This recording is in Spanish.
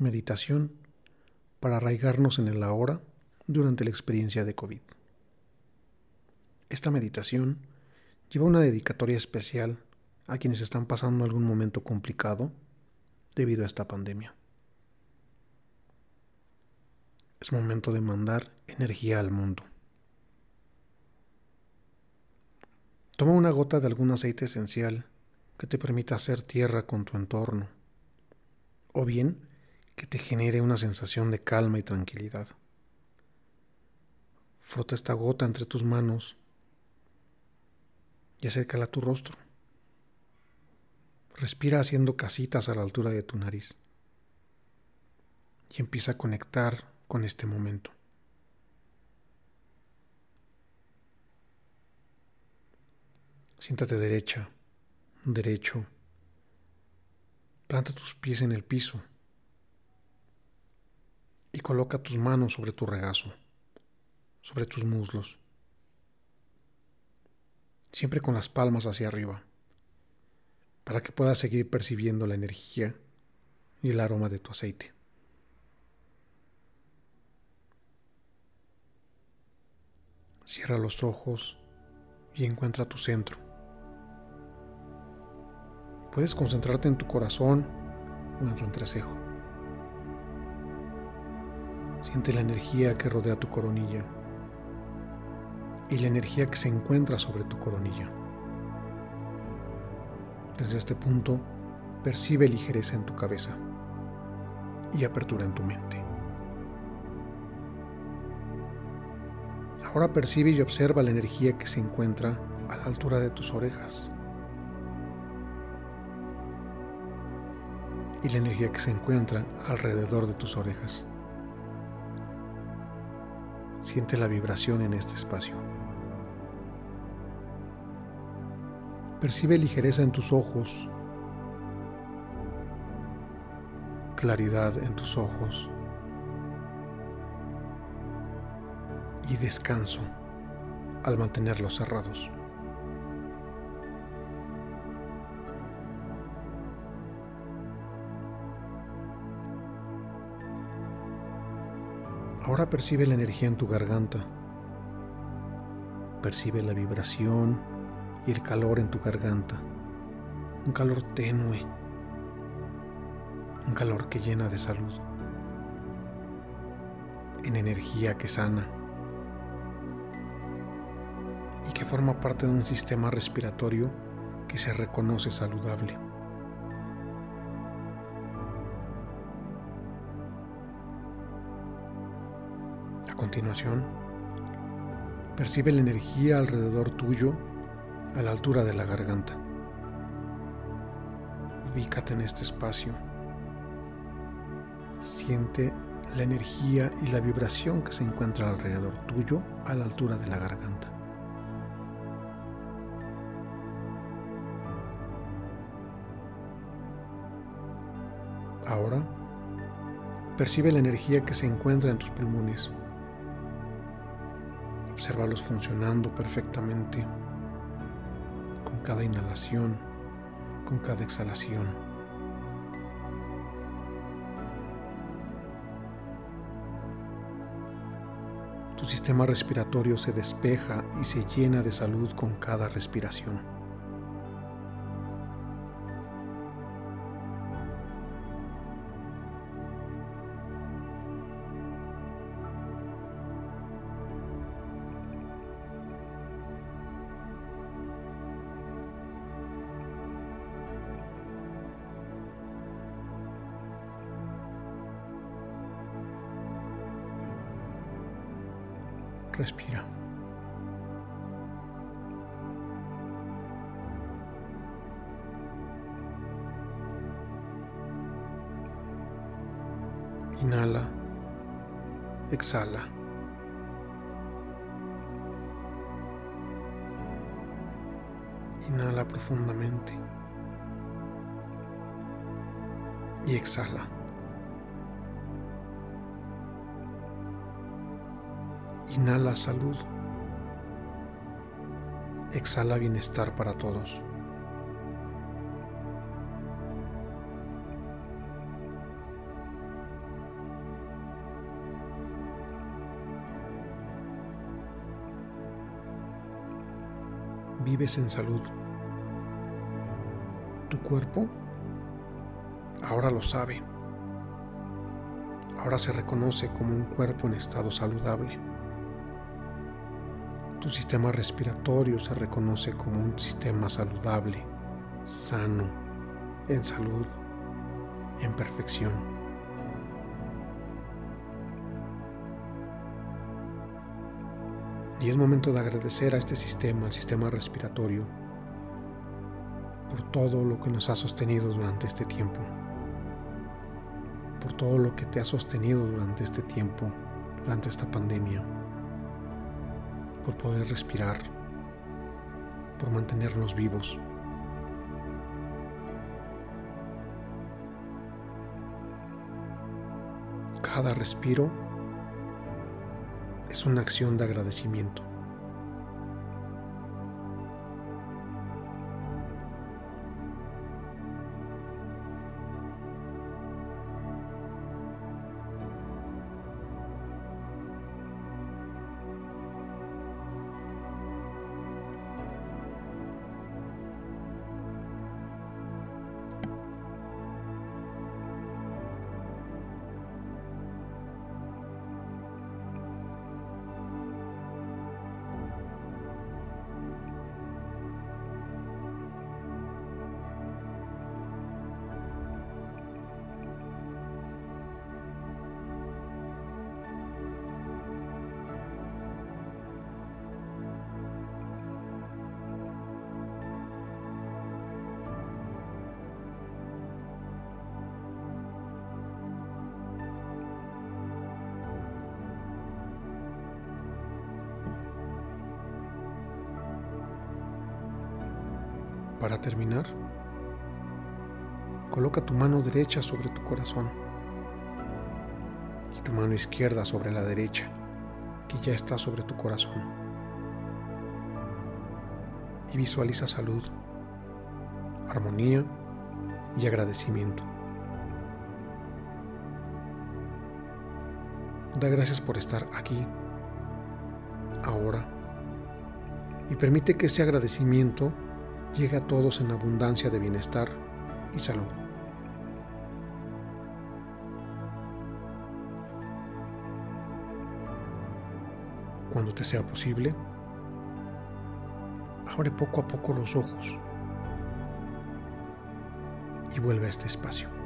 Meditación para arraigarnos en el ahora durante la experiencia de COVID. Esta meditación lleva una dedicatoria especial a quienes están pasando algún momento complicado debido a esta pandemia. Es momento de mandar energía al mundo. Toma una gota de algún aceite esencial que te permita hacer tierra con tu entorno, o bien que te genere una sensación de calma y tranquilidad. Frota esta gota entre tus manos y acércala a tu rostro. Respira haciendo casitas a la altura de tu nariz y empieza a conectar con este momento. Siéntate derecha, derecho. Planta tus pies en el piso y coloca tus manos sobre tu regazo, sobre tus muslos, siempre con las palmas hacia arriba, para que puedas seguir percibiendo la energía y el aroma de tu aceite. Cierra los ojos y encuentra tu centro. Puedes concentrarte en tu corazón o en tu entrecejo. Siente la energía que rodea tu coronilla y la energía que se encuentra sobre tu coronilla. Desde este punto, percibe ligereza en tu cabeza y apertura en tu mente. Ahora percibe y observa la energía que se encuentra a la altura de tus orejas y la energía que se encuentra alrededor de tus orejas. Siente la vibración en este espacio. Percibe ligereza en tus ojos, claridad en tus ojos y descanso al mantenerlos cerrados. Ahora percibe la energía en tu garganta. Percibe la vibración y el calor en tu garganta. Un calor tenue. Un calor que llena de salud. En energía que sana. Y que forma parte de un sistema respiratorio que se reconoce saludable. Continuación, percibe la energía alrededor tuyo a la altura de la garganta. Ubícate en este espacio. Siente la energía y la vibración que se encuentra alrededor tuyo a la altura de la garganta. Ahora, percibe la energía que se encuentra en tus pulmones Obsérvalos funcionando perfectamente con cada inhalación, con cada exhalación. Tu sistema respiratorio se despeja y se llena de salud con cada respiración. Respira. Inhala. Exhala. Inhala profundamente. Y exhala. Inhala salud. Exhala bienestar para todos. Vives en salud. Tu cuerpo ahora lo sabe. Ahora se reconoce como un cuerpo en estado saludable. Tu sistema respiratorio se reconoce como un sistema saludable, sano, en salud, en perfección. Y es momento de agradecer a este sistema, al sistema respiratorio, por todo lo que nos ha sostenido durante este tiempo, por todo lo que te ha sostenido durante este tiempo, durante esta pandemia, por poder respirar, por mantenernos vivos. Cada respiro es una acción de agradecimiento. Para terminar, coloca tu mano derecha sobre tu corazón y tu mano izquierda sobre la derecha, que ya está sobre tu corazón. Y visualiza salud, armonía y agradecimiento. Da gracias por estar aquí, ahora, y permite que ese agradecimiento llegue a todos en abundancia de bienestar y salud. Cuando te sea posible, abre poco a poco los ojos y vuelve a este espacio.